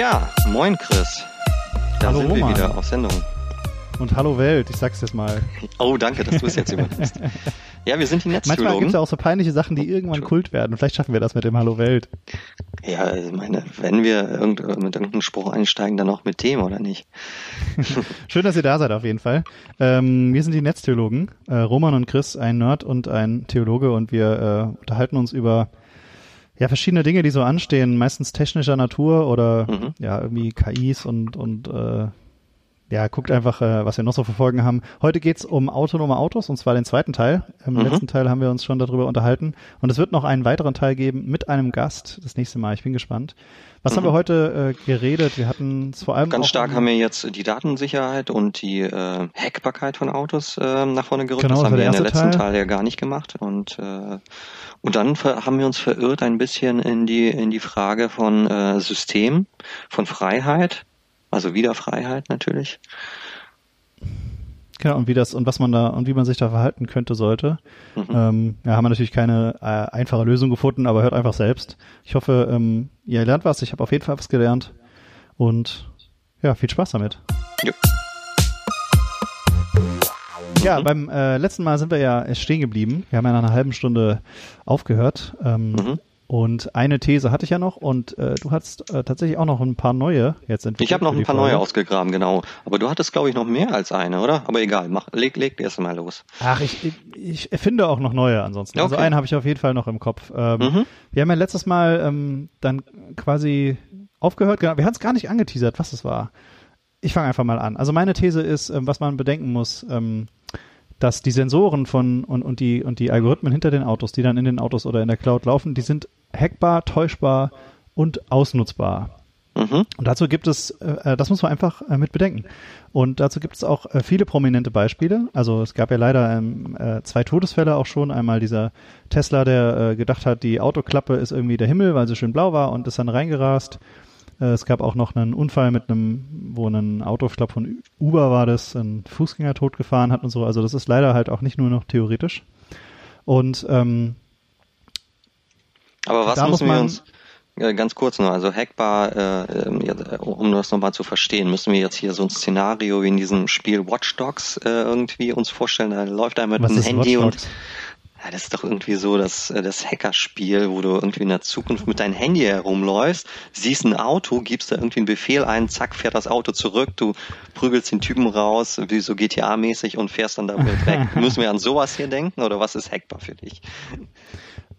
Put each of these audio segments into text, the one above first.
Ja, moin Chris. Da Hallo, sind wir Roman. wieder auf Sendung. Und hallo Welt, ich sag's jetzt mal. Oh, danke, dass du es jetzt übernimmst. ja, wir sind die Manchmal Netztheologen. gibt's ja auch so peinliche Sachen, die irgendwann Kult werden. Vielleicht schaffen wir das mit dem Hallo Welt. Ja, ich meine, wenn wir irgend, mit irgendeinem Spruch einsteigen, dann auch mit dem, oder nicht? Schön, dass ihr da seid auf jeden Fall. Ähm, wir sind die Netztheologen, äh, Roman und Chris, ein Nerd und ein Theologe und wir äh, unterhalten uns über ja verschiedene Dinge, die so anstehen, meistens technischer Natur oder Mhm. ja irgendwie KIs und und äh, ja, guckt einfach, äh, was wir noch so verfolgen haben. Heute geht's um autonome Autos und zwar den zweiten Teil. Im Mhm. letzten Teil haben wir uns schon darüber unterhalten und es wird noch einen weiteren Teil geben mit einem Gast das nächste Mal. Ich bin gespannt. Was haben wir heute äh, geredet? Wir hatten es vor allem Mhm. Ganz stark haben wir jetzt die Datensicherheit und die äh, Hackbarkeit von Autos äh, nach vorne gerückt. Genau, das das haben wir in der letzten Teil. Teil ja gar nicht gemacht. Und äh, und dann haben wir uns verirrt ein bisschen in die in die Frage von äh, System, von Freiheit, also wieder Freiheit natürlich. Genau, und wie das und was man da und wie man sich da verhalten könnte, sollte. Mhm. Ähm, ja, haben wir natürlich keine äh, einfache Lösung gefunden, aber hört einfach selbst. Ich hoffe, ähm, ihr lernt was. Ich habe auf jeden Fall was gelernt. Und ja, viel Spaß damit. Jo. Ja, beim äh, letzten Mal sind wir ja stehen geblieben. Wir haben ja nach einer halben Stunde aufgehört. Ähm, Mhm. Und eine These hatte ich ja noch und äh, du hast äh, tatsächlich auch noch ein paar neue jetzt entwickelt. Ich habe noch ein paar Folge. neue ausgegraben, genau. Aber du hattest, glaube ich, noch mehr als eine, oder? Aber egal, mach, leg, leg erst mal los. Ach, ich, ich, ich erfinde auch noch neue ansonsten. Also Okay. einen habe ich auf jeden Fall noch im Kopf. Ähm, Mhm. Wir haben ja letztes Mal ähm, dann quasi aufgehört. Genau, wir haben es gar nicht angeteasert, was es war. Ich fange einfach mal an. Also meine These ist, ähm, was man bedenken muss, ähm, dass die Sensoren von und, und die und die Algorithmen hinter den Autos, die dann in den Autos oder in der Cloud laufen, die sind hackbar, täuschbar und ausnutzbar. Mhm. Und dazu gibt es, äh, das muss man einfach äh, mit bedenken. Und dazu gibt es auch äh, viele prominente Beispiele. Also es gab ja leider ähm, äh, zwei Todesfälle auch schon. Einmal dieser Tesla, der äh, gedacht hat, die Autoklappe ist irgendwie der Himmel, weil sie schön blau war und ist dann reingerast. Äh, es gab auch noch einen Unfall mit einem, wo ein Auto, ich glaube von Uber war das, ein Fußgänger totgefahren hat und so. Also das ist leider halt auch nicht nur noch theoretisch. Und ähm, Aber was Da muss müssen wir uns äh, ganz kurz nur, also hackbar, äh, ähm, äh, um das nochmal zu verstehen, müssen wir jetzt hier so ein Szenario wie in diesem Spiel Watch Dogs äh, irgendwie uns vorstellen. Da läuft einer mit einem Handy und ja, das ist doch irgendwie so das, äh, das Hackerspiel, wo du irgendwie in der Zukunft mit deinem Handy herumläufst, siehst ein Auto, gibst da irgendwie einen Befehl ein, zack, fährt das Auto zurück, du prügelst den Typen raus, wie so GTA-mäßig und fährst dann damit weg. Müssen wir an sowas hier denken oder was ist hackbar für dich?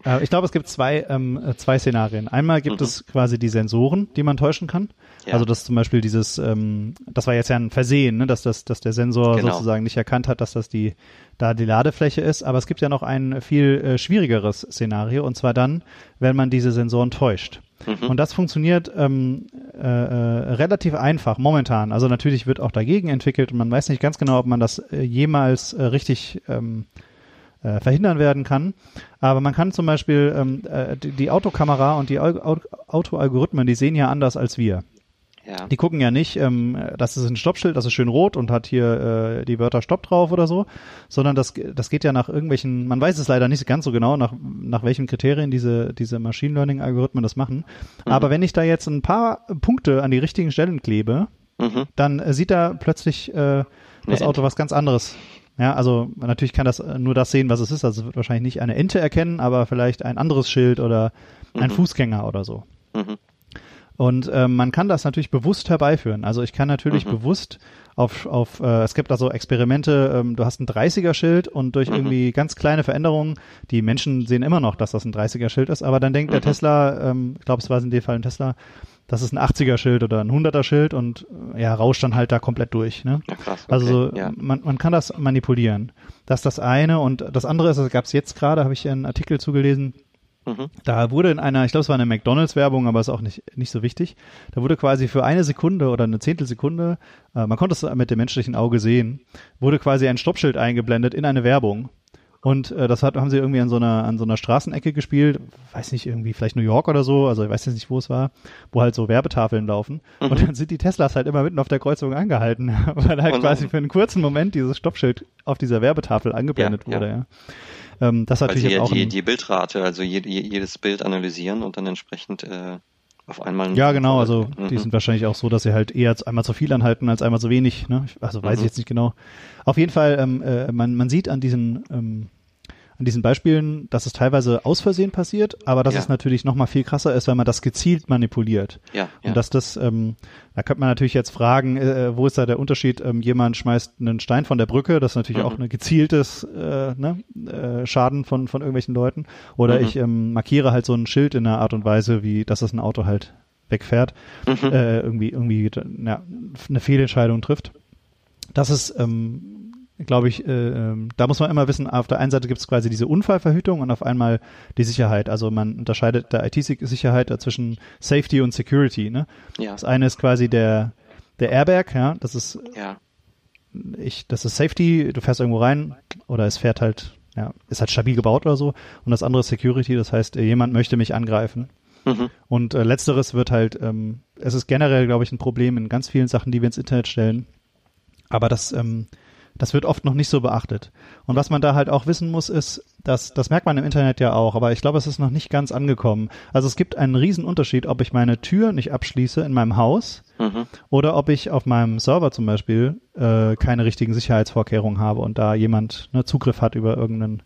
Äh, ich glaube, es gibt zwei, ähm, äh, zwei Szenarien. Einmal gibt Mhm. es quasi die Sensoren, die man täuschen kann. Ja. Also dass zum Beispiel dieses, ähm, das war jetzt ja ein Versehen, ne, dass, das, dass der Sensor Genau. sozusagen nicht erkannt hat, dass das die da die Ladefläche ist. Aber es gibt ja noch ein viel äh, schwierigeres Szenario und zwar dann, wenn man diese Sensoren täuscht. Mhm. Und das funktioniert ähm, äh, äh, relativ einfach momentan. Also natürlich wird auch dagegen entwickelt und man weiß nicht ganz genau, ob man das jemals richtig ähm, äh, verhindern werden kann. Aber man kann zum Beispiel ähm, äh, die, die Autokamera und die Au Au Autoalgorithmen, die sehen ja anders als wir. Ja. Die gucken ja nicht, ähm, das ist ein Stoppschild, das ist schön rot und hat hier äh, die Wörter Stopp drauf oder so, sondern das, das geht ja nach irgendwelchen, man weiß es leider nicht ganz so genau, nach, nach welchen Kriterien diese, diese Machine Learning-Algorithmen das machen. Aber wenn ich da jetzt ein paar Punkte an die richtigen Stellen klebe, Mhm. dann äh, sieht er plötzlich äh, das Auto was ganz anderes. Ja, also natürlich kann das äh, nur das sehen, was es ist. Also es wird wahrscheinlich nicht eine Ente erkennen, aber vielleicht ein anderes Schild oder ein Mhm. Fußgänger oder so. Mhm. Und ähm, man kann das natürlich bewusst herbeiführen. Also ich kann natürlich Mhm. bewusst auf, auf äh, es gibt also Experimente, ähm, du hast ein 30er-Schild und durch Mhm. irgendwie ganz kleine Veränderungen, die Menschen sehen immer noch, dass das ein 30er-Schild ist, aber dann denkt der Mhm. Tesla, ähm, ich glaube, es war in dem Fall ein Tesla, das ist ein 80er-Schild oder ein 100er-Schild und äh, ja, rauscht dann halt da komplett durch. Ne? Ja, krass. Also okay. ja. man, man kann das manipulieren. Das ist das eine und das andere ist, das gab es jetzt gerade, habe ich einen Artikel zugelesen, Mhm. da wurde in einer, ich glaube, es war eine McDonalds-Werbung, aber ist auch nicht, nicht so wichtig. Da wurde quasi für eine Sekunde oder eine Zehntelsekunde, äh, man konnte es mit dem menschlichen Auge sehen, wurde quasi ein Stoppschild eingeblendet in eine Werbung. Und äh, das hat, haben sie irgendwie an so einer an so einer Straßenecke gespielt, weiß nicht irgendwie vielleicht New York oder so, also ich weiß jetzt nicht, wo es war, wo halt so Werbetafeln laufen. Mhm. Und dann sind die Teslas halt immer mitten auf der Kreuzung angehalten, weil halt nein. quasi für einen kurzen Moment dieses Stoppschild auf dieser Werbetafel angeblendet Ja, ja. wurde. Ja. Ähm, das ist Weil natürlich ja auch die, die Bildrate, also je, je, jedes Bild analysieren und dann entsprechend äh, auf einmal. Ja, genau, also mhm. die sind wahrscheinlich auch so, dass sie halt eher einmal zu viel anhalten als einmal zu wenig. Ne? Also weiß mhm. ich jetzt nicht genau. Auf jeden Fall, ähm, äh, man, man sieht an diesen ähm, an diesen Beispielen, dass es teilweise aus Versehen passiert, aber dass ja. es natürlich noch mal viel krasser ist, wenn man das gezielt manipuliert. Ja, ja. Und dass das, ähm, da könnte man natürlich jetzt fragen, äh, wo ist da der Unterschied? Ähm, jemand schmeißt einen Stein von der Brücke, das ist natürlich mhm. auch ein gezieltes äh, ne, äh, Schaden von von irgendwelchen Leuten. Oder mhm. ich ähm, markiere halt so ein Schild in einer Art und Weise, wie dass das ein Auto halt wegfährt, mhm. äh, irgendwie irgendwie ja, eine Fehlentscheidung trifft. Das ist ähm, glaube ich, äh, ähm, da muss man immer wissen, auf der einen Seite gibt es quasi diese Unfallverhütung und auf einmal die Sicherheit. Also man unterscheidet der IT-Sicherheit zwischen Safety und Security. Ne? Ja. Das eine ist quasi der, der Airbag, ja, das ist ja. ich, das ist Safety, du fährst irgendwo rein oder es fährt halt, ja, ist halt stabil gebaut oder so. Und das andere ist Security, das heißt, äh, jemand möchte mich angreifen. Mhm. Und äh, letzteres wird halt, ähm, es ist generell, glaube ich, ein Problem in ganz vielen Sachen, die wir ins Internet stellen. Aber das ähm, das wird oft noch nicht so beachtet. Und was man da halt auch wissen muss, ist, dass, das merkt man im Internet ja auch, aber ich glaube, es ist noch nicht ganz angekommen. Also es gibt einen riesen Unterschied, ob ich meine Tür nicht abschließe in meinem Haus mhm. oder ob ich auf meinem Server zum Beispiel äh, keine richtigen Sicherheitsvorkehrungen habe und da jemand ne, Zugriff hat über irgendeinen,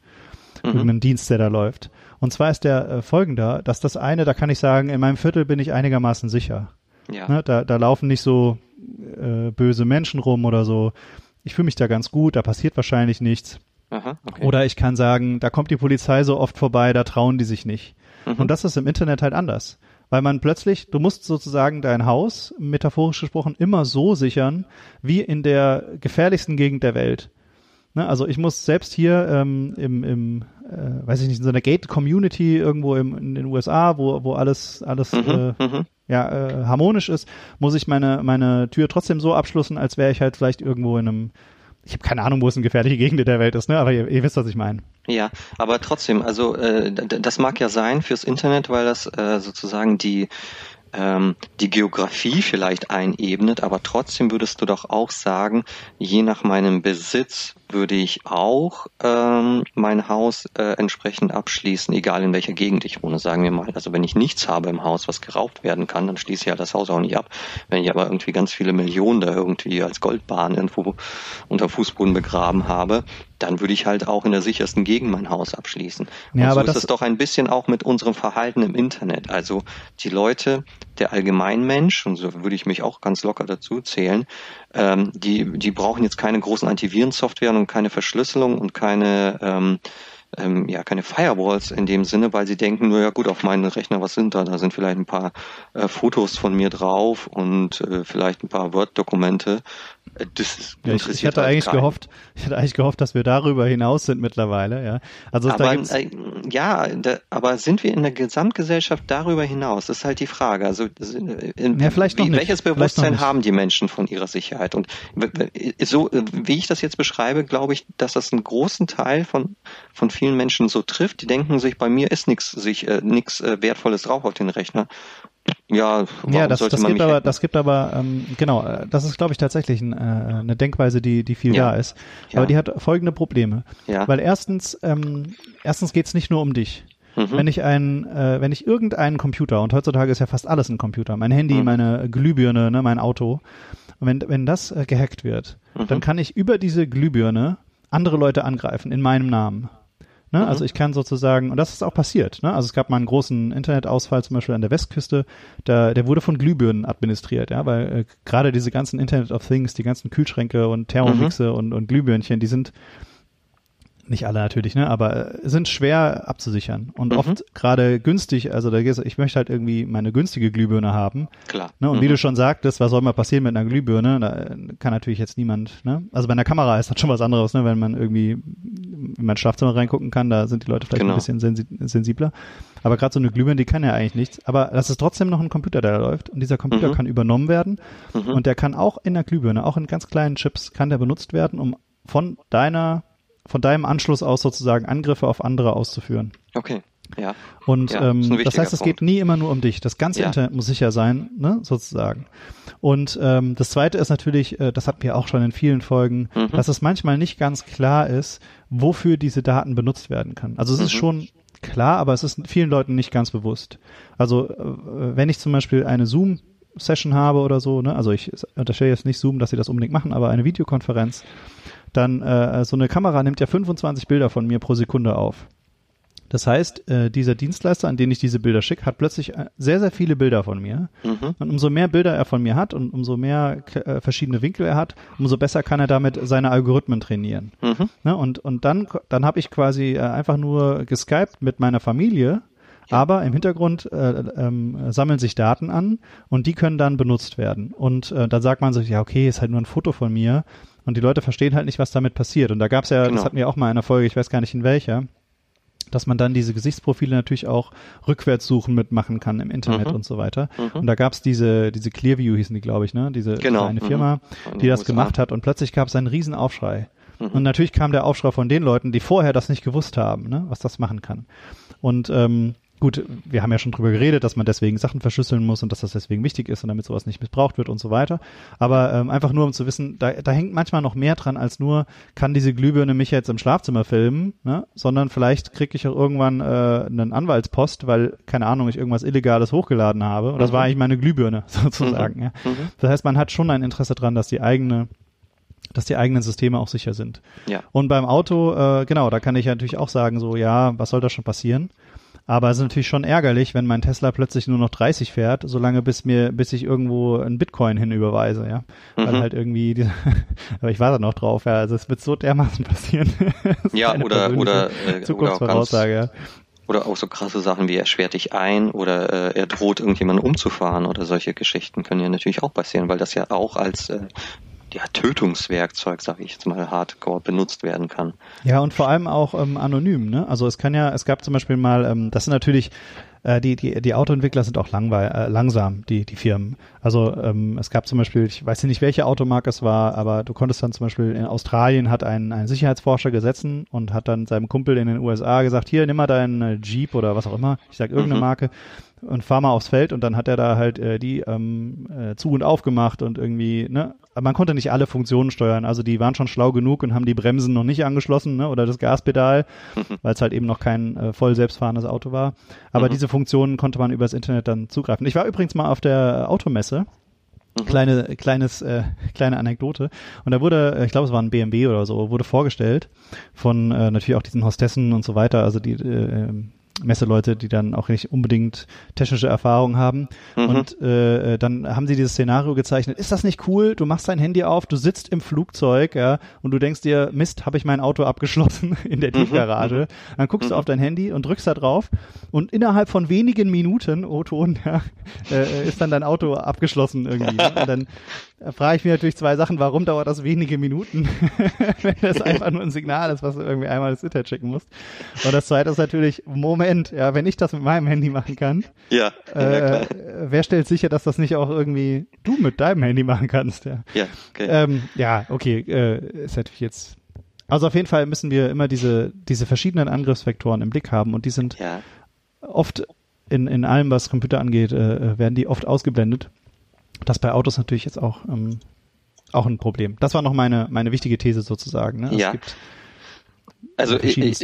mhm. irgendeinen Dienst, der da läuft. Und zwar ist der äh, folgender, dass das eine, da kann ich sagen, in meinem Viertel bin ich einigermaßen sicher. Ja. Ne, da, da laufen nicht so äh, böse Menschen rum oder so ich fühle mich da ganz gut, da passiert wahrscheinlich nichts. Aha, okay. Oder ich kann sagen, da kommt die Polizei so oft vorbei, da trauen die sich nicht. Mhm. Und das ist im Internet halt anders. Weil man plötzlich, du musst sozusagen dein Haus, metaphorisch gesprochen, immer so sichern, wie in der gefährlichsten Gegend der Welt. Ne? Also ich muss selbst hier ähm, im, im äh, weiß ich nicht, in so einer Gate-Community irgendwo im, in den USA, wo, wo alles, alles mhm, äh, mhm. Ja, äh, harmonisch ist, muss ich meine, meine Tür trotzdem so abschließen, als wäre ich halt vielleicht irgendwo in einem ich habe keine Ahnung, wo es eine gefährliche Gegend der Welt ist, ne? aber ihr, ihr wisst, was ich meine. Ja, aber trotzdem, also äh, das mag ja sein fürs Internet, weil das äh, sozusagen die ähm, die Geografie vielleicht einebnet, aber trotzdem würdest du doch auch sagen, je nach meinem Besitz würde ich auch ähm, mein Haus äh, entsprechend abschließen, egal in welcher Gegend ich wohne, sagen wir mal. Also wenn ich nichts habe im Haus, was geraubt werden kann, dann schließe ich ja das Haus auch nicht ab. Wenn ich aber irgendwie ganz viele Millionen da irgendwie als Goldbahn irgendwo unter Fußboden begraben habe, dann würde ich halt auch in der sichersten Gegend mein Haus abschließen. Und ja, aber so ist es doch ein bisschen auch mit unserem Verhalten im Internet. Also die Leute, der Allgemeinmensch, und so würde ich mich auch ganz locker dazu zählen, ähm, die, die brauchen jetzt keine großen Antivirensoftware und keine Verschlüsselung und keine ähm, ähm, ja keine Firewalls in dem Sinne, weil sie denken, nur ja gut, auf meinen Rechner, was sind da? Da sind vielleicht ein paar äh, Fotos von mir drauf und äh, vielleicht ein paar Word-Dokumente. Äh, das ja, interessiert ich, ich hatte halt eigentlich keinen. gehofft, ich hatte eigentlich gehofft, dass wir darüber hinaus sind mittlerweile, ja. Also aber, äh, ja, da, aber sind wir in der Gesamtgesellschaft darüber hinaus? Das ist halt die Frage. Also äh, in, ja, vielleicht wie, welches Bewusstsein haben die Menschen von ihrer Sicherheit? Und so wie ich das jetzt beschreibe, glaube ich, dass das einen großen Teil von von vielen Menschen so trifft. Die denken sich, bei mir ist nichts sich äh, nichts äh, wertvolles drauf auf den Rechner. Ja, ja das, das gibt aber, das gibt aber, ähm, genau, äh, das ist, glaube ich, tatsächlich ein, äh, eine Denkweise, die, die viel ja. da ist. Ja. Aber die hat folgende Probleme. Ja. Weil erstens, ähm, erstens geht's nicht nur um dich. Mhm. Wenn ich ein, äh, wenn ich irgendeinen Computer, und heutzutage ist ja fast alles ein Computer, mein Handy, mhm. meine Glühbirne, ne, mein Auto, wenn, wenn das äh, gehackt wird, mhm. dann kann ich über diese Glühbirne andere Leute angreifen in meinem Namen. Ne? Mhm. Also ich kann sozusagen, und das ist auch passiert, ne? also es gab mal einen großen Internetausfall zum Beispiel an der Westküste, da, der wurde von Glühbirnen administriert, ja, weil äh, gerade diese ganzen Internet of Things, die ganzen Kühlschränke und Thermomixe mhm. und, und Glühbirnchen, die sind nicht alle natürlich, ne, aber äh, sind schwer abzusichern und mhm. oft gerade günstig, also da geht's, ich möchte halt irgendwie meine günstige Glühbirne haben. Klar. Ne, und mhm. wie du schon sagtest, was soll mal passieren mit einer Glühbirne? Da äh, kann natürlich jetzt niemand, ne? Also bei einer Kamera ist das schon was anderes, ne, wenn man irgendwie in mein Schlafzimmer reingucken kann, da sind die Leute vielleicht genau. ein bisschen sensi sensibler. Aber gerade so eine Glühbirne, die kann ja eigentlich nichts. Aber das ist trotzdem noch ein Computer, der da läuft. Und dieser Computer mhm. kann übernommen werden. Mhm. Und der kann auch in der Glühbirne, auch in ganz kleinen Chips, kann der benutzt werden, um von deiner von deinem Anschluss aus sozusagen Angriffe auf andere auszuführen. Okay. Ja. Und ja, ähm, das heißt, es geht nie immer nur um dich. Das ganze ja. Internet muss sicher sein, ne, sozusagen. Und ähm, das Zweite ist natürlich, äh, das hatten wir auch schon in vielen Folgen, mhm. dass es manchmal nicht ganz klar ist, wofür diese Daten benutzt werden können. Also es mhm. ist schon klar, aber es ist vielen Leuten nicht ganz bewusst. Also äh, wenn ich zum Beispiel eine Zoom Session habe oder so, ne, also ich unterstelle jetzt nicht Zoom, dass sie das unbedingt machen, aber eine Videokonferenz, dann äh, so eine Kamera nimmt ja 25 Bilder von mir pro Sekunde auf. Das heißt, äh, dieser Dienstleister, an den ich diese Bilder schicke, hat plötzlich äh, sehr, sehr viele Bilder von mir. Mhm. Und umso mehr Bilder er von mir hat und umso mehr äh, verschiedene Winkel er hat, umso besser kann er damit seine Algorithmen trainieren. Mhm. Ne? Und, und dann, dann habe ich quasi äh, einfach nur geskypt mit meiner Familie, ja. aber im Hintergrund äh, ähm, sammeln sich Daten an und die können dann benutzt werden. Und äh, dann sagt man sich, ja, okay, ist halt nur ein Foto von mir. Und die Leute verstehen halt nicht, was damit passiert. Und da gab es ja, genau. das hatten wir auch mal in einer Folge, ich weiß gar nicht in welcher, dass man dann diese Gesichtsprofile natürlich auch rückwärts suchen mitmachen kann im Internet mhm. und so weiter. Mhm. Und da gab es diese, diese Clearview hießen die, glaube ich, ne? Diese genau. kleine Firma, mhm. die das USA. gemacht hat und plötzlich gab es einen Riesenaufschrei. Mhm. Und natürlich kam der Aufschrei von den Leuten, die vorher das nicht gewusst haben, ne? was das machen kann. Und ähm, gut, wir haben ja schon drüber geredet, dass man deswegen Sachen verschlüsseln muss und dass das deswegen wichtig ist und damit sowas nicht missbraucht wird und so weiter. Aber ähm, einfach nur, um zu wissen, da, da hängt manchmal noch mehr dran als nur, kann diese Glühbirne mich jetzt im Schlafzimmer filmen, ne? sondern vielleicht kriege ich auch irgendwann äh, einen Anwaltspost, weil, keine Ahnung, ich irgendwas Illegales hochgeladen habe. Und das war mhm. eigentlich meine Glühbirne sozusagen. Mhm. Ja. Mhm. Das heißt, man hat schon ein Interesse dran, dass die eigene dass die eigenen Systeme auch sicher sind. Ja. Und beim Auto, äh, genau, da kann ich natürlich auch sagen, so, ja, was soll da schon passieren? Aber es ist natürlich schon ärgerlich, wenn mein Tesla plötzlich nur noch 30 fährt, solange bis mir, bis ich irgendwo ein Bitcoin hinüberweise, ja. Mhm. Weil halt irgendwie, die, aber ich warte noch drauf, ja. Also es wird so dermaßen passieren. ja, oder, oder, äh, Zukunftsvoraussage, ja. Oder auch so krasse Sachen wie er schwert dich ein oder äh, er droht irgendjemanden umzufahren oder solche Geschichten können ja natürlich auch passieren, weil das ja auch als äh, ja, Tötungswerkzeug, sage ich jetzt mal, hardcore benutzt werden kann. Ja, und vor allem auch ähm, anonym, ne? Also es kann ja, es gab zum Beispiel mal, ähm, das sind natürlich äh, die, die, die Autoentwickler sind auch langweil, äh, langsam, die, die Firmen. Also ähm, es gab zum Beispiel, ich weiß nicht, welche Automarke es war, aber du konntest dann zum Beispiel in Australien hat ein, ein Sicherheitsforscher gesessen und hat dann seinem Kumpel in den USA gesagt, hier, nimm mal deinen äh, Jeep oder was auch immer, ich sag irgendeine mhm. Marke, und fahr mal aufs Feld und dann hat er da halt äh, die ähm, äh, zu und aufgemacht und irgendwie, ne, man konnte nicht alle Funktionen steuern. Also die waren schon schlau genug und haben die Bremsen noch nicht angeschlossen, ne, oder das Gaspedal, weil es halt eben noch kein äh, voll selbstfahrendes Auto war. Aber mhm. diese Funktionen konnte man übers Internet dann zugreifen. Ich war übrigens mal auf der Automesse. Mhm. Kleine, kleines, äh, kleine Anekdote. Und da wurde, ich glaube, es war ein BMW oder so, wurde vorgestellt von äh, natürlich auch diesen Hostessen und so weiter, also die äh, Messeleute, die dann auch nicht unbedingt technische Erfahrung haben. Mhm. Und äh, äh, dann haben sie dieses Szenario gezeichnet. Ist das nicht cool? Du machst dein Handy auf, du sitzt im Flugzeug, ja, und du denkst dir, Mist, habe ich mein Auto abgeschlossen in der mhm. Tiefgarage. Mhm. Dann guckst mhm. du auf dein Handy und drückst da drauf und innerhalb von wenigen Minuten, O-Ton, ja, äh, ist dann dein Auto abgeschlossen irgendwie. Ne? Und dann da frage ich mich natürlich zwei Sachen. Warum dauert das wenige Minuten, wenn das einfach nur ein Signal ist, was du irgendwie einmal das Internet schicken musst? Und das zweite ist natürlich, Moment, ja, wenn ich das mit meinem Handy machen kann, ja, äh, ja wer stellt sicher, dass das nicht auch irgendwie du mit deinem Handy machen kannst? Ja, ja, okay. Ähm, ja, okay, äh, ist natürlich jetzt. Also auf jeden Fall müssen wir immer diese, diese verschiedenen Angriffsvektoren im Blick haben und die sind ja. oft in, in allem, was Computer angeht, äh, werden die oft ausgeblendet. Das bei Autos natürlich jetzt auch, ähm, auch ein Problem. Das war noch meine, meine wichtige These sozusagen. Ne? Ja. also ich, ich,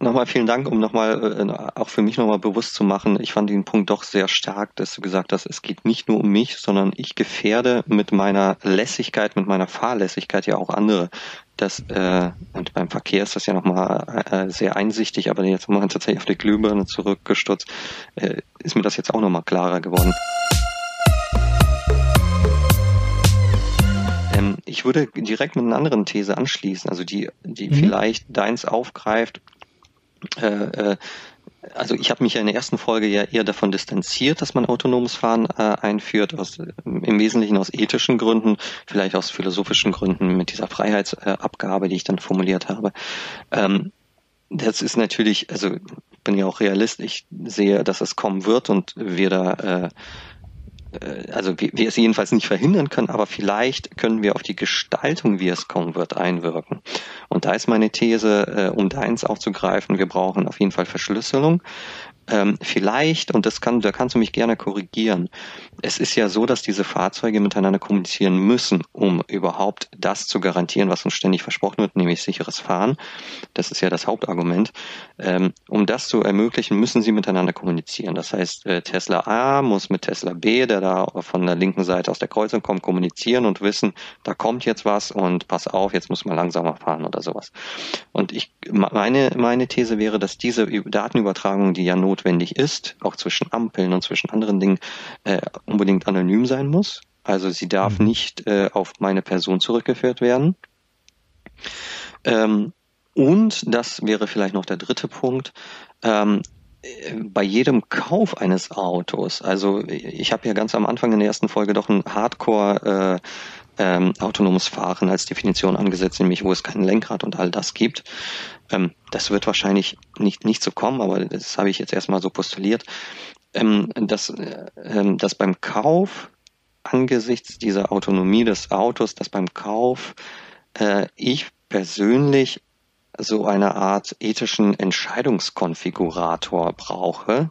nochmal vielen Dank, um nochmal äh, auch für mich nochmal bewusst zu machen. Ich fand den Punkt doch sehr stark, dass du gesagt hast, es geht nicht nur um mich, sondern ich gefährde mit meiner Lässigkeit, mit meiner Fahrlässigkeit ja auch andere. Das, äh, und beim Verkehr ist das ja nochmal äh, sehr einsichtig, aber jetzt mal tatsächlich auf die Glühbirne zurückgestutzt, äh, ist mir das jetzt auch nochmal klarer geworden. Ähm, ich würde direkt mit einer anderen These anschließen, also die, die mhm. vielleicht deins aufgreift. Äh, äh, also ich habe mich ja in der ersten Folge ja eher davon distanziert, dass man autonomes Fahren äh, einführt, aus, im Wesentlichen aus ethischen Gründen, vielleicht aus philosophischen Gründen mit dieser Freiheitsabgabe, die ich dann formuliert habe. Ähm, das ist natürlich, also ich bin ja auch Realist, ich sehe, dass es kommen wird und wir da äh, äh, also wir, wir es jedenfalls nicht verhindern können, aber vielleicht können wir auf die Gestaltung, wie es kommen wird, einwirken. Und da ist meine These, äh, um deins aufzugreifen, wir brauchen auf jeden Fall Verschlüsselung. Ähm, vielleicht, und das kann, da kannst du mich gerne korrigieren, es ist ja so, dass diese Fahrzeuge miteinander kommunizieren müssen, um überhaupt das zu garantieren, was uns ständig versprochen wird, nämlich sicheres Fahren. Das ist ja das Hauptargument. Ähm, um das zu ermöglichen, müssen sie miteinander kommunizieren. Das heißt, äh, Tesla A muss mit Tesla B, der da von der linken Seite aus der Kreuzung kommt, kommunizieren und wissen, da kommt jetzt was und pass auf, jetzt muss man langsamer fahren oder sowas. Und ich, meine, meine These wäre, dass diese Datenübertragung, die ja notwendig ist, auch zwischen Ampeln und zwischen anderen Dingen, äh, unbedingt anonym sein muss. Also sie darf mhm. nicht äh, auf meine Person zurückgeführt werden. Ähm, und das wäre vielleicht noch der dritte Punkt. Ähm, bei jedem Kauf eines Autos, also ich habe ja ganz am Anfang in der ersten Folge doch ein Hardcore äh, ähm, autonomes Fahren als Definition angesetzt, nämlich wo es kein Lenkrad und all das gibt. Ähm, das wird wahrscheinlich nicht, nicht so kommen, aber das habe ich jetzt erstmal so postuliert ähm, dass, äh, ähm, dass beim Kauf angesichts dieser Autonomie des Autos, dass beim Kauf äh, ich persönlich so eine Art ethischen Entscheidungskonfigurator brauche,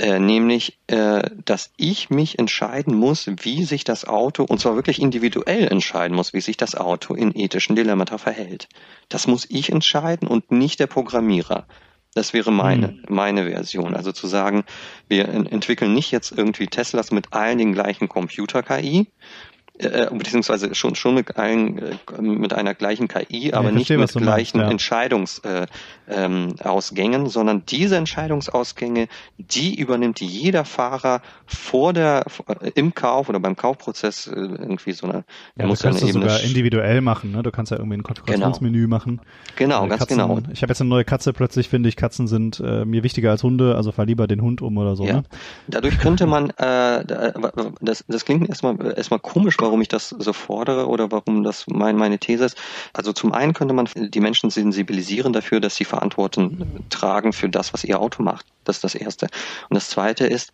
äh, nämlich, äh, dass ich mich entscheiden muss, wie sich das Auto, und zwar wirklich individuell entscheiden muss, wie sich das Auto in ethischen Dilemmata verhält. Das muss ich entscheiden und nicht der Programmierer. Das wäre meine, hm. meine Version. Also zu sagen, wir entwickeln nicht jetzt irgendwie Teslas mit allen den gleichen Computer-KI, äh, beziehungsweise schon schon mit allen äh, mit einer gleichen KI, aber ja, nicht mit gleichen meinst, ja. Entscheidungsausgängen, äh, ähm, sondern diese Entscheidungsausgänge, die übernimmt jeder Fahrer vor der äh, im Kauf oder beim Kaufprozess irgendwie so eine. Ja, muss du kannst das sogar individuell machen. Ne? Du kannst ja irgendwie ein Konfigurationsmenü genau. machen. Genau, ganz Katzen, genau. Ich habe jetzt eine neue Katze. Plötzlich finde ich Katzen sind mir wichtiger als Hunde, also fahr lieber den Hund um oder so. Ja. Ne? Dadurch könnte man das das klingt erstmal erstmal komisch, warum warum ich das so fordere oder warum das mein, meine These ist. Also zum einen könnte man die Menschen sensibilisieren dafür, dass sie Verantwortung tragen für das, was ihr Auto macht. Das ist das Erste. Und das Zweite ist,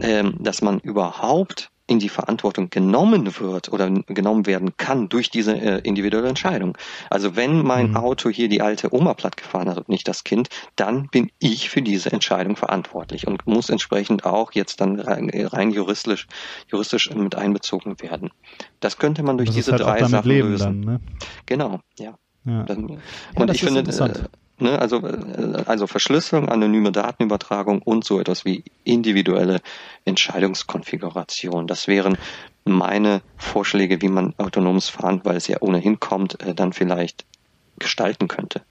ähm, dass man überhaupt in die Verantwortung genommen wird oder genommen werden kann durch diese äh, individuelle Entscheidung. Also wenn mein mhm. Auto hier die alte Oma platt gefahren hat und nicht das Kind, dann bin ich für diese Entscheidung verantwortlich und muss entsprechend auch jetzt dann rein, rein juristisch, juristisch mit einbezogen werden. Das könnte man durch diese halt drei Sachen lösen. Dann, ne? Genau, ja. ja. Dann, ja und ich finde, äh, Ne, also, äh, also Verschlüsselung, anonyme Datenübertragung und so etwas wie individuelle Entscheidungskonfiguration. Das wären meine Vorschläge, wie man autonomes Fahren, weil es ja ohnehin kommt, äh, dann vielleicht gestalten könnte.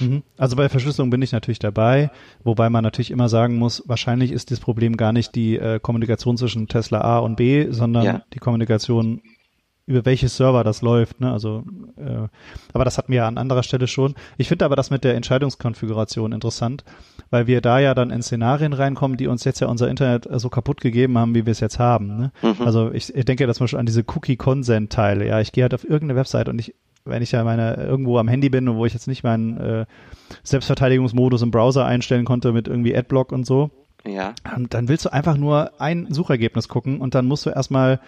Mhm. Also bei Verschlüsselung bin ich natürlich dabei, wobei man natürlich immer sagen muss, wahrscheinlich ist das Problem gar nicht die äh, Kommunikation zwischen Tesla A und B, sondern ja. die Kommunikation über welche Server das läuft. Ne? Also, äh, aber das hatten wir ja an anderer Stelle schon. Ich finde aber das mit der Entscheidungskonfiguration interessant, weil wir da ja dann in Szenarien reinkommen, die uns jetzt ja unser Internet so kaputt gegeben haben, wie wir es jetzt haben. Ne? Mhm. Also ich, ich denke ja zum Beispiel an diese Cookie-Consent-Teile. Ja, ich gehe halt auf irgendeine Website und ich wenn ich ja meine irgendwo am Handy bin und wo ich jetzt nicht meinen äh, Selbstverteidigungsmodus im Browser einstellen konnte mit irgendwie Adblock und so, ja. dann willst du einfach nur ein Suchergebnis gucken und dann musst du erstmal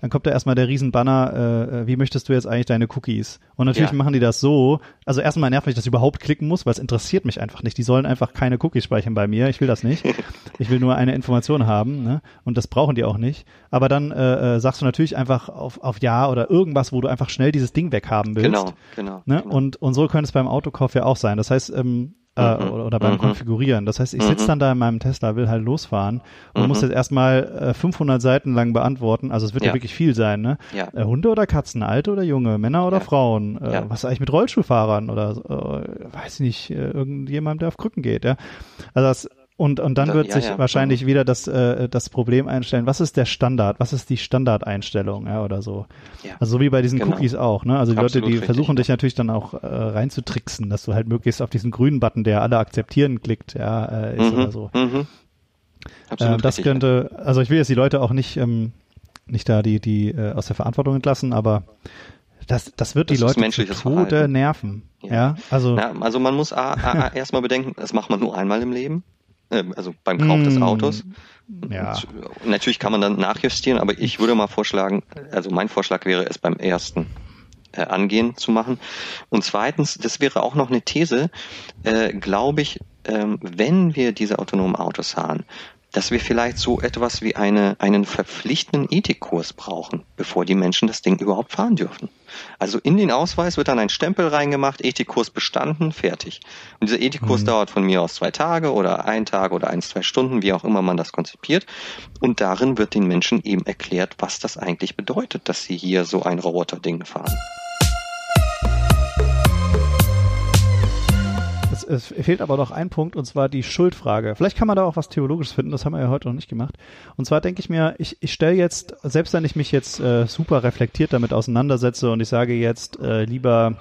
dann kommt da erstmal der Riesenbanner, äh, äh, wie möchtest du jetzt eigentlich deine Cookies? Und natürlich ja. machen die das so, also erstmal nervt mich, dass ich überhaupt klicken muss, weil es interessiert mich einfach nicht. Die sollen einfach keine Cookies speichern bei mir, ich will das nicht. ich will nur eine Information haben ne? und das brauchen die auch nicht. Aber dann äh, äh, sagst du natürlich einfach auf, auf Ja oder irgendwas, wo du einfach schnell dieses Ding weghaben willst. Genau, genau. Ne? genau. Und, und so könnte es beim Autokauf ja auch sein. Das heißt, ähm, äh, mhm. oder, beim mhm. Konfigurieren. Das heißt, ich sitze mhm. dann da in meinem Tesla, will halt losfahren und muss jetzt erstmal äh, 500 Seiten lang beantworten. Also es wird ja, ja wirklich viel sein, ne? Ja. Äh, Hunde oder Katzen, alte oder junge, Männer oder ja. Frauen, äh, was eigentlich mit Rollstuhlfahrern oder äh, weiß ich nicht, äh, irgendjemand, der auf Krücken geht, ja. Also das und, und dann wird ja, sich ja, wahrscheinlich ja. wieder das, äh, das Problem einstellen, was ist der Standard, was ist die Standardeinstellung, ja, oder so. Also so wie bei diesen genau. Cookies auch, ne? Also die Absolut Leute, die richtig, versuchen dich natürlich dann auch äh, reinzutricksen, dass du halt möglichst auf diesen grünen Button, der alle akzeptieren klickt, ja, äh, ist mhm, oder so. Mhm. Absolut äh, das richtig, könnte, also ich will jetzt die Leute auch nicht, ähm, nicht da die, die äh, aus der Verantwortung entlassen, aber das, das wird das die Leute zu Tode nerven. Ja, ja? also. Na, also man muss erstmal bedenken, das macht man nur einmal im Leben. Ähm, also beim Kauf mm, des Autos. Ja. Natürlich kann man dann nachjustieren, aber ich würde mal vorschlagen, also mein Vorschlag wäre es beim ersten äh, angehen zu machen. Und zweitens, das wäre auch noch eine These, äh, glaube ich, ähm, wenn wir diese autonomen Autos haben, dass wir vielleicht so etwas wie eine, einen verpflichtenden Ethikkurs brauchen, bevor die Menschen das Ding überhaupt fahren dürfen. Also in den Ausweis wird dann ein Stempel reingemacht, Ethikkurs bestanden, fertig. Und dieser Ethikkurs mhm. dauert von mir aus zwei Tage oder ein Tag oder ein, zwei Stunden, wie auch immer man das konzipiert. Und darin wird den Menschen eben erklärt, was das eigentlich bedeutet, dass sie hier so ein Roboter-Ding fahren. Es fehlt aber noch ein Punkt und zwar die Schuldfrage. Vielleicht kann man da auch was Theologisches finden, das haben wir ja heute noch nicht gemacht. Und zwar denke ich mir, ich, ich stelle jetzt, selbst wenn ich mich jetzt äh, super reflektiert damit auseinandersetze und ich sage jetzt äh, lieber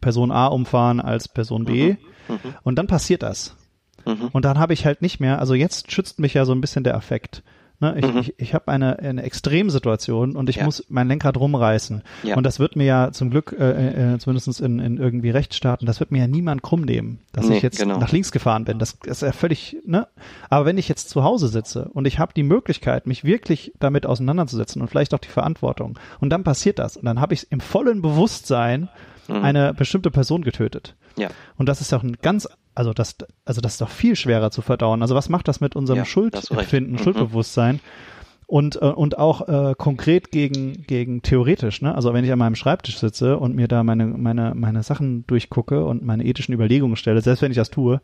Person A umfahren als Person B mhm. Mhm. und dann passiert das. Mhm. Und dann habe ich halt nicht mehr, also jetzt schützt mich ja so ein bisschen der Affekt. Ne? Ich, mhm. ich, ich habe eine, eine Extremsituation und ich ja. muss mein Lenkrad rumreißen. Ja. Und das wird mir ja zum Glück, äh, äh, zumindest in, in irgendwie Rechtsstaaten, das wird mir ja niemand krumm nehmen, dass nee, ich jetzt genau. nach links gefahren bin. Das, das ist ja völlig, ne? Aber wenn ich jetzt zu Hause sitze und ich habe die Möglichkeit, mich wirklich damit auseinanderzusetzen und vielleicht auch die Verantwortung, und dann passiert das, und dann habe ich im vollen Bewusstsein mhm. eine bestimmte Person getötet. Ja. Und das ist ja auch ein ganz also das, also das ist doch viel schwerer zu verdauen. Also was macht das mit unserem ja, Schuldempfinden, mhm. Schuldbewusstsein? Und, äh, und auch äh, konkret gegen, gegen theoretisch, ne? Also wenn ich an meinem Schreibtisch sitze und mir da meine, meine, meine Sachen durchgucke und meine ethischen Überlegungen stelle, selbst wenn ich das tue,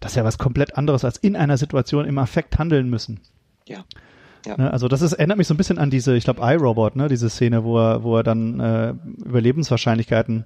das ist ja was komplett anderes, als in einer Situation im Affekt handeln müssen. Ja. Ja. Ne, also das ist, erinnert mich so ein bisschen an diese, ich glaube, iRobot, ne, diese Szene, wo er, wo er dann äh, Überlebenswahrscheinlichkeiten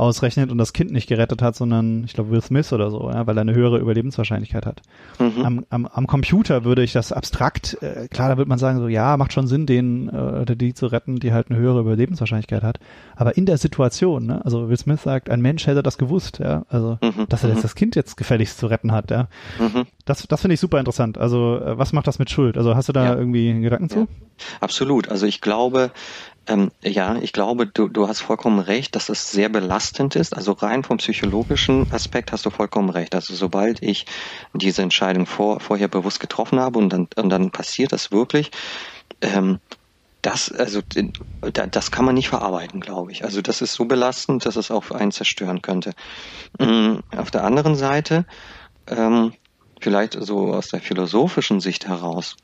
ausrechnet und das Kind nicht gerettet hat, sondern ich glaube Will Smith oder so, ja, weil er eine höhere Überlebenswahrscheinlichkeit hat. Mhm. Am, am, am Computer würde ich das abstrakt, äh, klar, da würde man sagen, so ja, macht schon Sinn, den äh, oder die zu retten, die halt eine höhere Überlebenswahrscheinlichkeit hat. Aber in der Situation, ne, also Will Smith sagt, ein Mensch hätte das gewusst, ja, also mhm. dass er jetzt mhm. das Kind jetzt gefälligst zu retten hat, ja. Mhm. Das, das finde ich super interessant. Also äh, was macht das mit Schuld? Also hast du da ja. irgendwie einen Gedanken zu? Absolut. Also ich glaube, ähm, ja, ich glaube, du, du hast vollkommen recht, dass es sehr belastend ist. Also rein vom psychologischen Aspekt hast du vollkommen recht. Also sobald ich diese Entscheidung vor, vorher bewusst getroffen habe und dann, und dann passiert das wirklich, ähm, das, also, das kann man nicht verarbeiten, glaube ich. Also das ist so belastend, dass es auch einen zerstören könnte. Ähm, auf der anderen Seite, ähm, vielleicht so aus der philosophischen Sicht heraus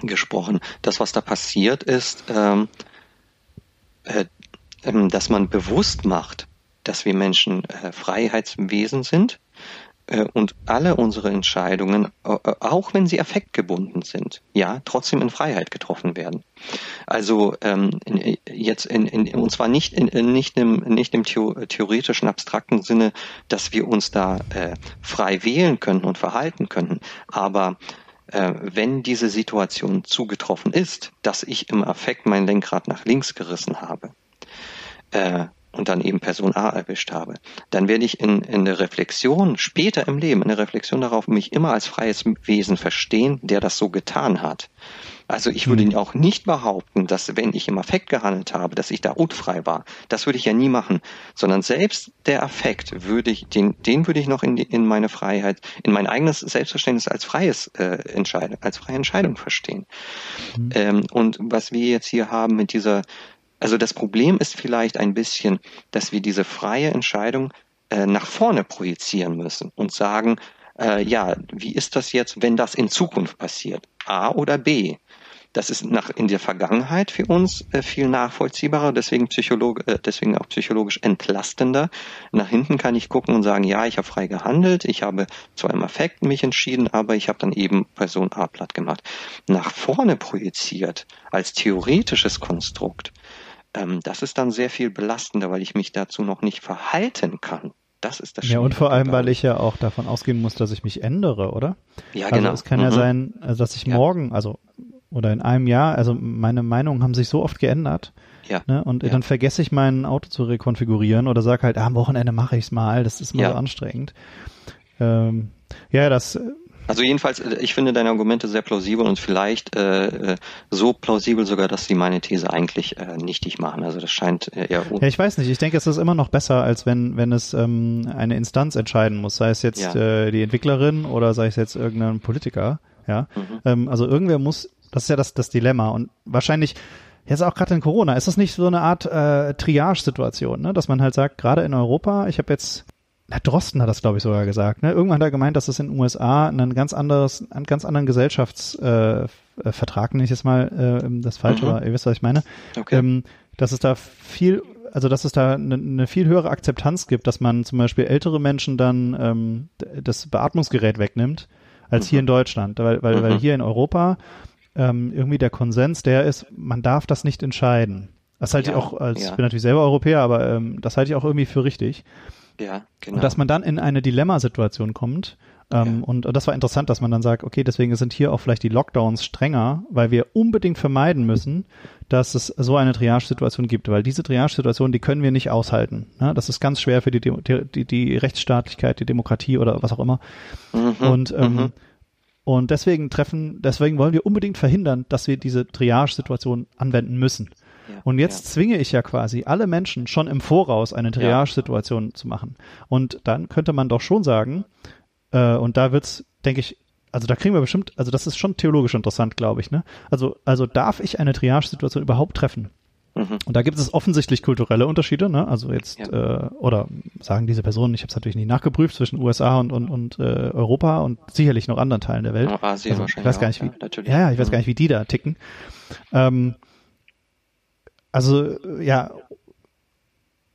gesprochen, das, was da passiert ist, ähm, äh, ähm, dass man bewusst macht, dass wir Menschen äh, Freiheitswesen sind äh, und alle unsere Entscheidungen, äh, auch wenn sie affektgebunden sind, ja, trotzdem in Freiheit getroffen werden. Also ähm, jetzt in, in, und zwar nicht in, nicht im nicht im theoretischen abstrakten Sinne, dass wir uns da äh, frei wählen können und verhalten können, aber wenn diese Situation zugetroffen ist, dass ich im Affekt mein Lenkrad nach links gerissen habe äh, und dann eben Person A erwischt habe, dann werde ich in, in der Reflexion später im Leben, in der Reflexion darauf, mich immer als freies Wesen verstehen, der das so getan hat. Also ich würde mhm. auch nicht behaupten, dass wenn ich im Affekt gehandelt habe, dass ich da unfrei war. Das würde ich ja nie machen, sondern selbst der Affekt würde ich, den, den würde ich noch in, die, in meine Freiheit, in mein eigenes Selbstverständnis als freies äh, Entscheidung, als freie Entscheidung verstehen. Mhm. Ähm, und was wir jetzt hier haben mit dieser, also das Problem ist vielleicht ein bisschen, dass wir diese freie Entscheidung äh, nach vorne projizieren müssen und sagen, äh, ja, wie ist das jetzt, wenn das in Zukunft passiert? A oder B? Das ist nach, in der Vergangenheit für uns äh, viel nachvollziehbarer, deswegen, Psycholog, äh, deswegen auch psychologisch entlastender. Nach hinten kann ich gucken und sagen, ja, ich habe frei gehandelt, ich habe zu einem Affekt mich entschieden, aber ich habe dann eben Person A platt gemacht. Nach vorne projiziert als theoretisches Konstrukt, ähm, das ist dann sehr viel belastender, weil ich mich dazu noch nicht verhalten kann. Das ist das Ja, und vor allem, weil ich ja auch davon ausgehen muss, dass ich mich ändere, oder? Ja, also genau. Es kann mhm. ja sein, also dass ich ja. morgen, also oder in einem Jahr, also meine Meinungen haben sich so oft geändert. Ja. Ne? Und ja. dann vergesse ich mein Auto zu rekonfigurieren oder sage halt, ah, am Wochenende mache ich es mal, das ist mal ja. so anstrengend. Ähm, ja, das also jedenfalls, äh, ich finde deine Argumente sehr plausibel und vielleicht äh, äh, so plausibel sogar, dass sie meine These eigentlich äh, nichtig machen. Also das scheint äh, eher. Ja, ich weiß nicht. Ich denke, es ist immer noch besser, als wenn wenn es ähm, eine Instanz entscheiden muss, sei es jetzt ja. äh, die Entwicklerin oder sei es jetzt irgendein Politiker. Ja, mhm. ähm, also irgendwer muss. Das ist ja das das Dilemma und wahrscheinlich. Jetzt auch gerade in Corona, ist das nicht so eine Art äh, Triage-Situation, ne? dass man halt sagt, gerade in Europa, ich habe jetzt na, Drosten hat das, glaube ich, sogar gesagt. Ne? Irgendwann hat er gemeint, dass es in den USA einen ganz anderes, einen ganz anderen Gesellschaftsvertrag, äh, nenne ich jetzt mal äh, das falsche, mhm. aber ihr wisst, was ich meine. Okay. Ähm, dass es da viel, also dass es da eine, eine viel höhere Akzeptanz gibt, dass man zum Beispiel ältere Menschen dann ähm, das Beatmungsgerät wegnimmt, als mhm. hier in Deutschland. Weil, weil, mhm. weil hier in Europa ähm, irgendwie der Konsens der ist, man darf das nicht entscheiden. Das halte ja, ich auch, als ja. ich bin natürlich selber Europäer, aber ähm, das halte ich auch irgendwie für richtig. Ja, genau. Und dass man dann in eine Dilemmasituation kommt. Ähm, ja. und, das war interessant, dass man dann sagt, okay, deswegen sind hier auch vielleicht die Lockdowns strenger, weil wir unbedingt vermeiden müssen, dass es so eine Triage-Situation gibt, weil diese Triage-Situation, die können wir nicht aushalten. Ne? Das ist ganz schwer für die, die, die Rechtsstaatlichkeit, die Demokratie oder was auch immer. Mhm, und ähm, mhm. und deswegen treffen, deswegen wollen wir unbedingt verhindern, dass wir diese Triage-Situation anwenden müssen. Und jetzt ja. zwinge ich ja quasi alle Menschen schon im Voraus eine Triage-Situation ja. zu machen. Und dann könnte man doch schon sagen, äh, und da wird's, denke ich, also da kriegen wir bestimmt, also das ist schon theologisch interessant, glaube ich, ne? Also, also darf ich eine Triage-Situation überhaupt treffen? Mhm. Und da gibt es offensichtlich kulturelle Unterschiede, ne? Also jetzt, ja. äh, oder sagen diese Personen, ich habe es natürlich nicht nachgeprüft, zwischen USA und, und, und äh, Europa und sicherlich noch anderen Teilen der Welt. Asien also. Ich weiß gar nicht, wie, ja, ja, ich weiß mhm. gar nicht, wie die da ticken. Ähm, also ja,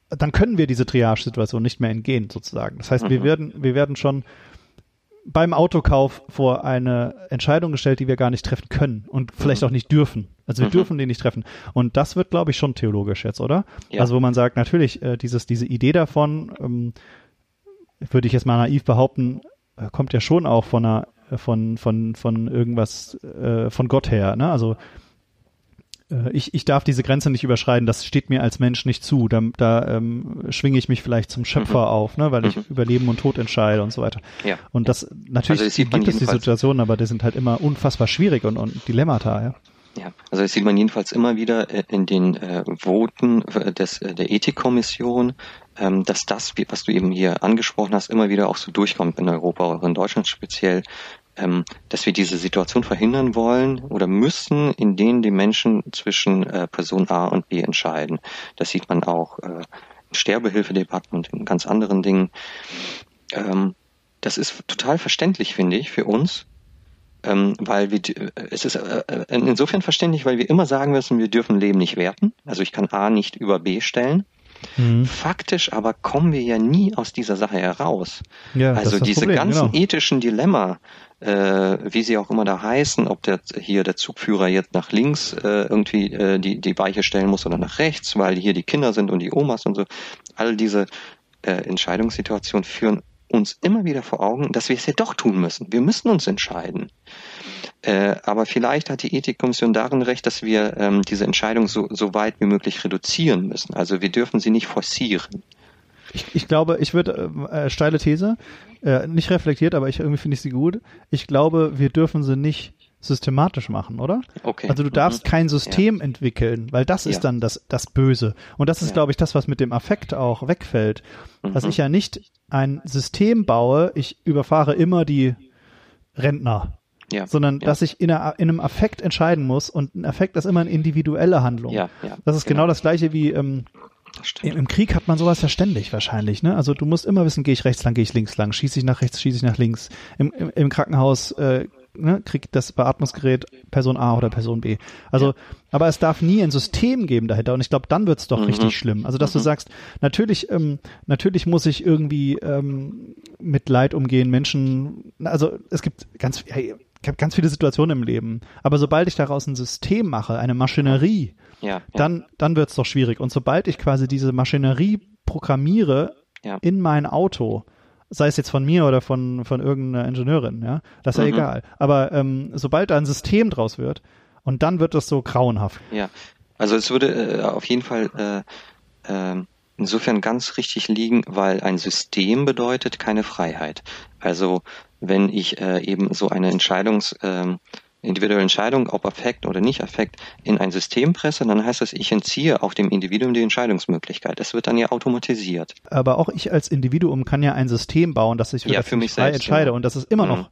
dann können wir diese Triage-Situation nicht mehr entgehen, sozusagen. Das heißt, mhm. wir werden, wir werden schon beim Autokauf vor eine Entscheidung gestellt, die wir gar nicht treffen können und vielleicht mhm. auch nicht dürfen. Also wir mhm. dürfen die nicht treffen. Und das wird, glaube ich, schon theologisch jetzt, oder? Ja. Also wo man sagt, natürlich, äh, dieses, diese Idee davon, ähm, würde ich jetzt mal naiv behaupten, äh, kommt ja schon auch von einer, von, von, von irgendwas, äh, von Gott her, ne? Also äh, ich, ich darf diese Grenze nicht überschreiten, das steht mir als Mensch nicht zu. Da, da ähm, schwinge ich mich vielleicht zum Schöpfer mhm. auf, ne, weil ich mhm. über Leben und Tod entscheide und so weiter. Ja. Und das natürlich also gibt es die Situationen, aber die sind halt immer unfassbar schwierig und, und Dilemmata, ja. Ja, also das sieht man jedenfalls immer wieder äh, in den äh, Voten äh, des, der Ethikkommission, ähm, dass das, was du eben hier angesprochen hast, immer wieder auch so durchkommt in Europa, auch in Deutschland speziell, ähm, dass wir diese Situation verhindern wollen oder müssen, in denen die Menschen zwischen äh, Person A und B entscheiden. Das sieht man auch äh, in Sterbehilfedebatten und in ganz anderen Dingen. Ähm, das ist total verständlich, finde ich, für uns, ähm, weil wir, äh, es ist äh, äh, insofern verständlich, weil wir immer sagen müssen, wir dürfen Leben nicht werten. Also ich kann A nicht über B stellen. Mhm. Faktisch aber kommen wir ja nie aus dieser Sache heraus. Ja, also diese Problem, ganzen genau. ethischen Dilemma, äh, wie sie auch immer da heißen, ob der hier der Zugführer jetzt nach links äh, irgendwie äh, die, die Weiche stellen muss oder nach rechts, weil hier die Kinder sind und die Omas und so. All diese äh, Entscheidungssituationen führen uns immer wieder vor Augen, dass wir es ja doch tun müssen. Wir müssen uns entscheiden. Äh, aber vielleicht hat die Ethikkommission darin recht, dass wir ähm, diese Entscheidung so, so weit wie möglich reduzieren müssen. Also wir dürfen sie nicht forcieren. Ich, ich glaube, ich würde, äh, steile These, äh, nicht reflektiert, aber ich irgendwie finde ich sie gut. Ich glaube, wir dürfen sie nicht systematisch machen, oder? Okay. Also du darfst mhm. kein System ja. entwickeln, weil das ist ja. dann das, das Böse. Und das ist, ja. glaube ich, das, was mit dem Affekt auch wegfällt. Mhm. Dass ich ja nicht ein System baue, ich überfahre immer die Rentner. Ja, sondern ja. dass ich in, einer, in, einem Affekt entscheiden muss und ein Affekt ist immer eine individuelle Handlung. Ja, ja, das ist genau, genau das gleiche wie ähm, im, Im Krieg hat man sowas ja ständig wahrscheinlich, ne? Also du musst immer wissen, gehe ich rechts lang, gehe ich links lang, schieße ich nach rechts, schieße ich nach links. Im, im, im Krankenhaus äh, ne, kriegt das Beatmungsgerät Person A oder Person B. Also, ja. aber es darf nie ein System geben dahinter und ich glaube, dann wird's doch mhm. richtig schlimm. Also, dass mhm. du sagst, natürlich, ähm, natürlich muss ich irgendwie ähm, mit Leid umgehen, Menschen, also es gibt ganz, hey, ganz viele Situationen im Leben, aber sobald ich daraus ein System mache, eine Maschinerie, ja, dann, dann wird's doch schwierig. Und sobald ich quasi diese Maschinerie programmiere in mein Auto, sei es jetzt von mir oder von, von irgendeiner Ingenieurin, ja, das ist mhm. ja egal. Aber ähm, sobald da ein System draus wird, und dann wird das so grauenhaft. Ja, also es würde äh, auf jeden Fall äh, äh, insofern ganz richtig liegen, weil ein System bedeutet keine Freiheit. Also wenn ich äh, eben so eine Entscheidungs äh, individuelle Entscheidung, ob Affekt oder nicht Affekt, in ein System presse, dann heißt das, ich entziehe auch dem Individuum die Entscheidungsmöglichkeit. Das wird dann ja automatisiert. Aber auch ich als Individuum kann ja ein System bauen, dass ich, ja, für mich frei selbst, entscheide. Ja. Und das ist immer mhm. noch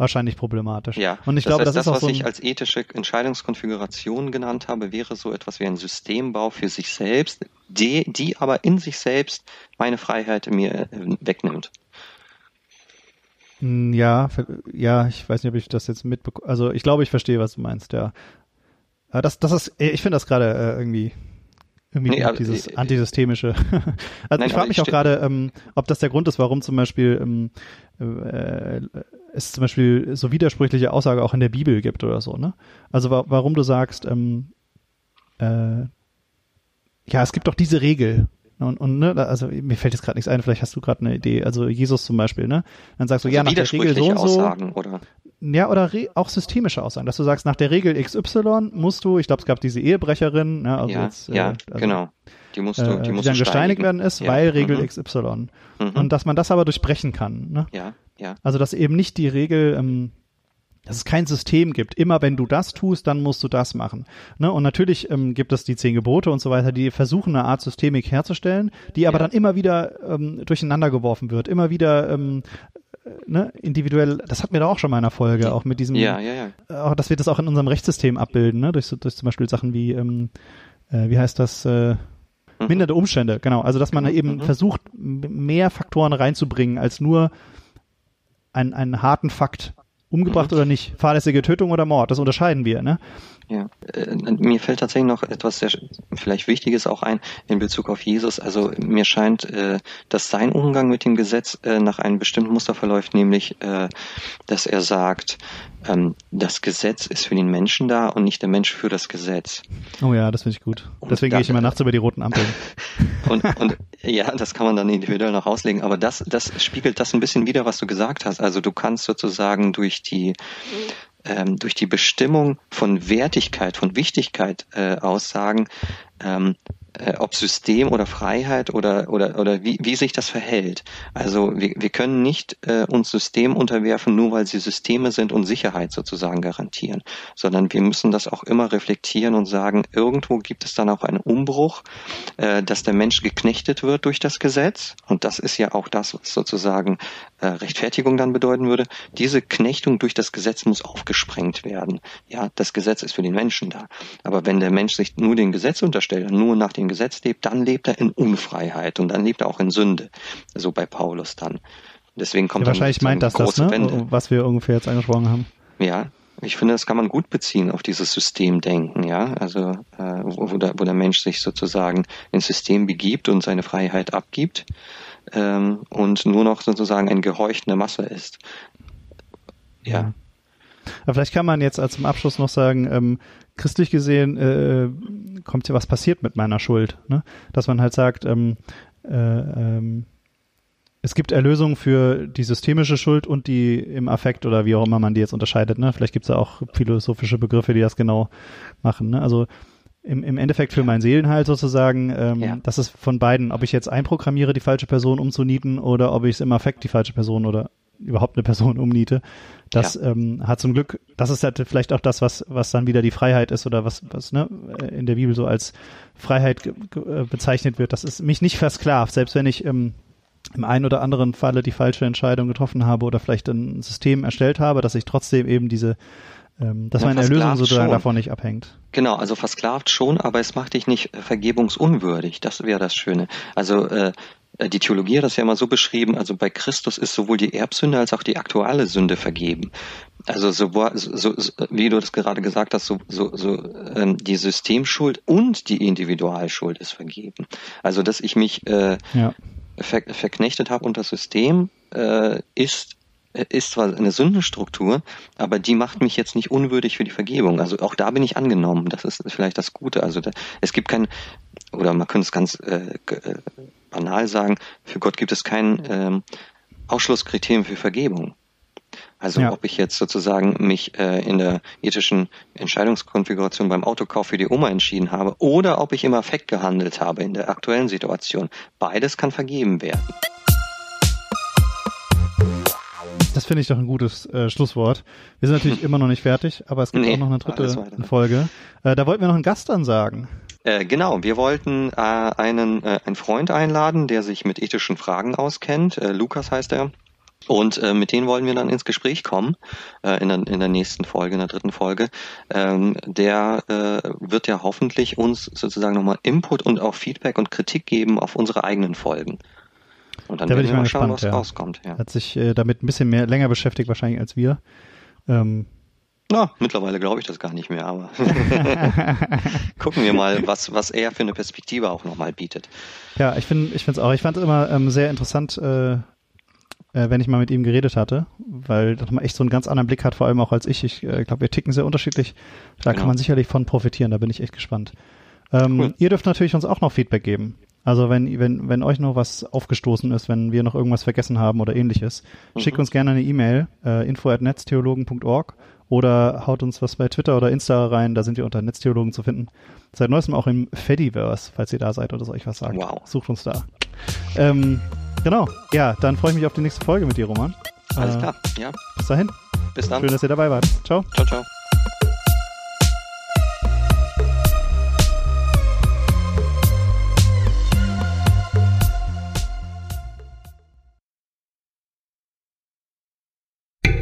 wahrscheinlich problematisch. Ja, und ich das glaube, heißt, das, das, ist was so ich als ethische Entscheidungskonfiguration genannt habe, wäre so etwas wie ein Systembau für sich selbst, die, die aber in sich selbst meine Freiheit mir äh, wegnimmt. Mm, Ja, ja, ich weiß nicht, ob ich das jetzt mitbekomme. Also ich glaube, ich verstehe, was du meinst, ja. Aber das, das ist, ich finde das gerade äh, irgendwie, irgendwie Nee, aber, dieses äh, antisystemische. also Nein, ich frage aber mich ich auch gerade, ähm, ob das der Grund ist, warum zum Beispiel ähm, äh, es zum Beispiel so widersprüchliche Aussage auch in der Bibel gibt oder so, ne? Also wa warum du sagst, ähm, äh, ja, es gibt doch diese Regel. Und, und ne, also mir fällt jetzt gerade nichts ein, vielleicht hast du gerade eine Idee. Also Jesus zum Beispiel, ne? Dann sagst du, ja, nach der Regel so und so. Aussagen, oder? Ja, oder auch systemische Aussagen, dass du sagst, nach der Regel XY musst du, ich glaube, es gab diese Ehebrecherin, ne, also ja, jetzt, äh, ja, also, genau. Die musst du, äh, die die musst dann gesteinigt werden ist, Ja, weil Regel mhm, XY. mhm. Und dass man das aber durchbrechen kann. Ne? ja, ja, Also dass eben nicht die Regel, ähm, dass es kein System gibt. Immer wenn du das tust, dann musst du das machen. Ne? Und natürlich ähm, gibt es die zehn Gebote und so weiter, die versuchen eine Art Systemik herzustellen, die aber Ja. dann immer wieder ähm, durcheinander geworfen wird, immer wieder ähm, äh, ne, individuell. Das hatten wir da auch schon mal in einer Folge, auch mit diesem ja, ja, ja. auch, dass wir das auch in unserem Rechtssystem abbilden, ne? durch, durch zum Beispiel Sachen wie, ähm, äh, wie heißt das, äh, Mhm. minderte Umstände, genau. Also dass man Mhm, eben mhm. versucht, m- mehr Faktoren reinzubringen, als nur einen, einen harten Fakt. Umgebracht Mhm. oder nicht, fahrlässige Tötung oder Mord, das unterscheiden wir, ne? Ja, äh, mir fällt tatsächlich noch etwas sehr vielleicht Wichtiges auch ein in Bezug auf Jesus. Also mir scheint, äh, dass sein Umgang mit dem Gesetz äh, nach einem bestimmten Muster verläuft, nämlich, dass er sagt, ähm, das Gesetz ist für den Menschen da und nicht der Mensch für das Gesetz. Oh ja, das finde ich gut. Und Deswegen gehe ich immer nachts über die roten Ampeln. Und, und ja, das kann man dann individuell noch auslegen, aber das, das spiegelt das ein bisschen wider, was du gesagt hast. Also du kannst sozusagen durch die ähm, durch die Bestimmung von Wertigkeit, von Wichtigkeit äh, aussagen, ähm, äh, ob System oder Freiheit oder oder oder wie, wie sich das verhält. Also wir, wir können nicht äh, uns System unterwerfen, nur weil sie Systeme sind und Sicherheit sozusagen garantieren, sondern wir müssen das auch immer reflektieren und sagen, irgendwo gibt es dann auch einen Umbruch, äh, dass der Mensch geknechtet wird durch das Gesetz und das ist ja auch das, was sozusagen äh, Rechtfertigung dann bedeuten würde. Diese Knechtung durch das Gesetz muss aufgesprengt werden. Ja, das Gesetz ist für den Menschen da. Aber wenn der Mensch sich nur dem Gesetz unterstellt nur nach dem Gesetz lebt, dann lebt er in Unfreiheit und dann lebt er auch in Sünde. So bei Paulus dann. Deswegen kommt Ja, wahrscheinlich meint das das, ne? Wende. Was wir ungefähr jetzt angesprochen haben. Ja, ich finde, das kann man gut beziehen auf dieses Systemdenken, ja. Also äh, wo, wo, der, wo der Mensch sich sozusagen ins System begibt und seine Freiheit abgibt ähm, und nur noch sozusagen ein Gehorcht in der Masse ist. Ja. Aber vielleicht kann man jetzt als zum Abschluss noch sagen, ähm, christlich gesehen äh, kommt ja was passiert mit meiner Schuld, ne? Dass man halt sagt, ähm, äh, ähm, es gibt Erlösung für die systemische Schuld und die im Affekt oder wie auch immer man die jetzt unterscheidet, ne? Vielleicht gibt es da auch philosophische Begriffe, die das genau machen, ne? Also im, im Endeffekt für mein Seelenheil sozusagen, ähm, Ja. das ist von beiden, ob ich jetzt einprogrammiere, die falsche Person umzunieten oder ob ich es im Affekt die falsche Person oder überhaupt eine Person umniete. Das ähm, hat zum Glück, das ist halt vielleicht auch das, was, was dann wieder die Freiheit ist oder was, was ne, in der Bibel so als Freiheit äh, bezeichnet wird. Das ist mich nicht versklavt, selbst wenn ich ähm, im einen oder anderen Falle die falsche Entscheidung getroffen habe oder vielleicht ein System erstellt habe, dass ich trotzdem eben diese, ähm, dass Ja, meine Erlösung sozusagen schon. davon nicht abhängt. Genau, also versklavt schon, aber es macht dich nicht vergebungsunwürdig. Das wäre das Schöne. Also äh, die Theologie hat das ja immer so beschrieben, also bei Christus ist sowohl die Erbsünde als auch die aktuelle Sünde vergeben. Also so, so, so wie du das gerade gesagt hast, so, so, so ähm, die Systemschuld und die Individualschuld ist vergeben. Also dass ich mich äh, Ja. ver verknechtet habe unter das System, äh, ist ist zwar eine Sündenstruktur, aber die macht mich jetzt nicht unwürdig für die Vergebung. Also auch da bin ich angenommen. Das ist vielleicht das Gute. Also da, es gibt kein, oder man könnte es ganz äh, äh, banal sagen, für Gott gibt es kein ähm, Ausschlusskriterium für Vergebung. Also Ja. ob ich jetzt sozusagen mich äh, in der ethischen Entscheidungskonfiguration beim Autokauf für die Oma entschieden habe oder ob ich im Affekt gehandelt habe in der aktuellen Situation. Beides kann vergeben werden. Das finde ich doch ein gutes äh, Schlusswort. Wir sind natürlich immer noch nicht fertig, aber es gibt Nee, auch noch eine dritte. Folge. Äh, da wollten wir noch einen Gast ansagen. Äh, genau, wir wollten äh, einen, äh, einen Freund einladen, der sich mit ethischen Fragen auskennt. Äh, Lukas heißt er. Und äh, mit denen wollen wir dann ins Gespräch kommen äh, in, der, in der nächsten Folge, in der dritten Folge. Ähm, der äh, wird ja hoffentlich uns sozusagen nochmal Input und auch Feedback und Kritik geben auf unsere eigenen Folgen. Und dann Da werden ich wir mal mal schauen, gespannt, was ja. rauskommt. Ja. Hat sich äh, damit ein bisschen mehr länger beschäftigt wahrscheinlich als wir. Ähm, Na, mittlerweile glaube ich das gar nicht mehr, aber gucken wir mal, was, was er für eine Perspektive auch nochmal bietet. Ja, ich finde es auch. Ich fand es immer ähm, sehr interessant, äh, äh, wenn ich mal mit ihm geredet hatte, weil das mal echt so einen ganz anderen Blick hat, vor allem auch als ich. Ich äh, glaube, wir ticken sehr unterschiedlich. Da Genau. kann man sicherlich von profitieren, da bin ich echt gespannt. Ähm, Cool. Ihr dürft natürlich uns auch noch Feedback geben. Also wenn, wenn, wenn euch noch was aufgestoßen ist, wenn wir noch irgendwas vergessen haben oder ähnliches, schickt uns gerne eine E-Mail, äh, info.netztheologen.org oder haut uns was bei Twitter oder Insta rein, da sind wir unter Netztheologen zu finden. Seit neuestem auch im Fediverse, falls ihr da seid oder so euch was sagt. Wow. Sucht uns da. Ähm, genau. Ja, dann freue ich mich auf die nächste Folge mit dir, Roman. Alles Äh, klar. Ja, Bis dahin. bis dann. Schön, dass ihr dabei wart. Ciao. Ciao, ciao.